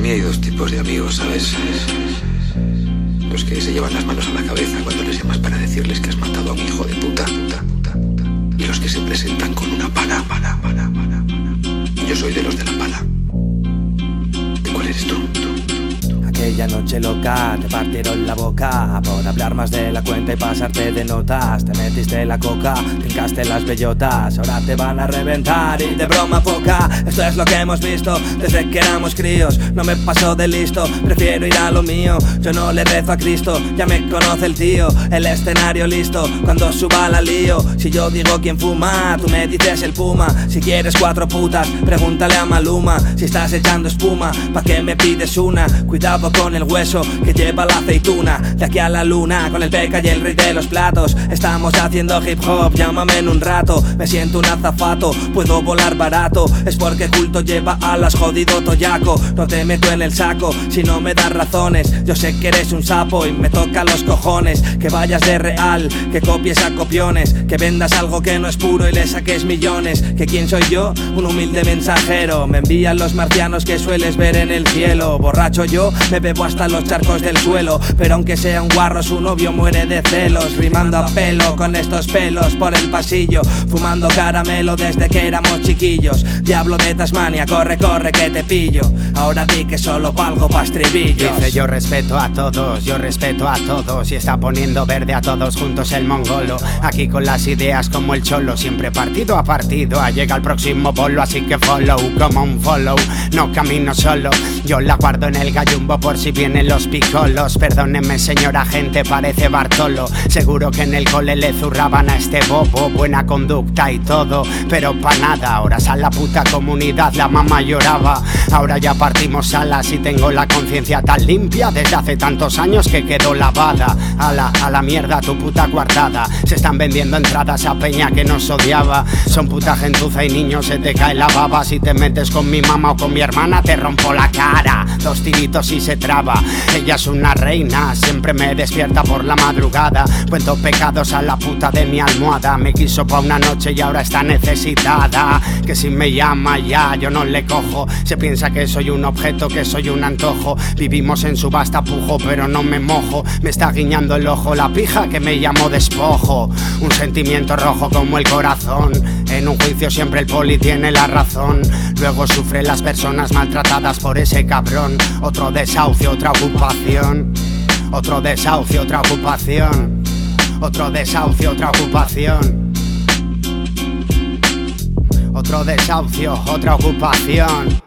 mí hay dos tipos de amigos, ¿sabes? Los que se llevan las manos a la cabeza cuando les llamas para decirles que has matado a un hijo de puta. Y los que se presentan con una pala, pala, pala, pala. Yo soy de los de la pala. Aquella noche loca te partieron la boca por hablar más de la cuenta y pasarte de notas. Te metiste la coca, trincaste las bellotas, ahora te van a reventar y de broma poca. Esto es lo que hemos visto desde que éramos críos. No me paso de listo, prefiero ir a lo mío. Yo no le rezo a Cristo, ya me conoce el tío. El escenario listo, cuando suba la lío. Si yo digo quién fuma, tú me dices el puma. Si quieres cuatro putas, pregúntale a Maluma. Si estás echando espuma, ¿pa' qué me pides una? Cuidado con el hueso que lleva la aceituna. De aquí a la luna con el peca y el rey de los platos. Estamos haciendo hip hop, llámame en un rato. Me siento un azafato, puedo volar barato. Es porque culto lleva alas, jodido toyaco. No te meto en el saco si no me das razones. Yo sé que eres un sapo y me toca los cojones. Que vayas de real, que copies a copiones. Que vendas algo que no es puro y le saques millones. Que quién soy yo, un humilde mensajero. Me envían los marcianos que sueles ver en el cielo. Borracho yo, me bebo hasta los charcos del suelo Pero aunque sea un guarro su novio muere de celos Rimando a pelo con estos pelos por el pasillo Fumando caramelo desde que éramos chiquillos. Diablo de Tasmania, corre, corre que te pillo. Ahora di que solo valgo pa' estribillos. Dice yo respeto a todos, yo respeto a todos Y está poniendo verde a todos juntos el mongolo. Aquí con las ideas como el cholo Siempre partido a partido, llega el próximo bolo Así que follow, como un follow No camino solo, yo la guardo en el gallumbo por si vienen los picolos. Perdóneme señora gente, parece Bartolo. Seguro que en el cole le zurraban a este bobo. Buena conducta y todo, pero pa' nada. Ahora sal la puta comunidad, la mamá lloraba. Ahora ya partimos alas y tengo la conciencia tan limpia. Desde hace tantos años que quedó lavada. A la, a la mierda tu puta guardada Se están vendiendo entradas a peña que nos odiaba. Son puta gentuza y niños se te cae la baba. Si te metes con mi mamá o con mi hermana te rompo la cara. Dos tiritos y se Ella es una reina, siempre me despierta por la madrugada. Cuento pecados a la puta de mi almohada. Me quiso pa' una noche y ahora está necesitada. Que si me llama ya yo no le cojo. Se piensa que soy un objeto, que soy un antojo. Vivimos en su vasta pujo pero no me mojo. Me está guiñando el ojo la pija que me llamó despojo. Un sentimiento rojo como el corazón. En un juicio siempre el poli tiene la razón Luego sufren las personas maltratadas por ese cabrón. Otro desahucio, otra ocupación. Otro desahucio, otra ocupación. Otro desahucio, otra ocupación. Otro desahucio, otra ocupación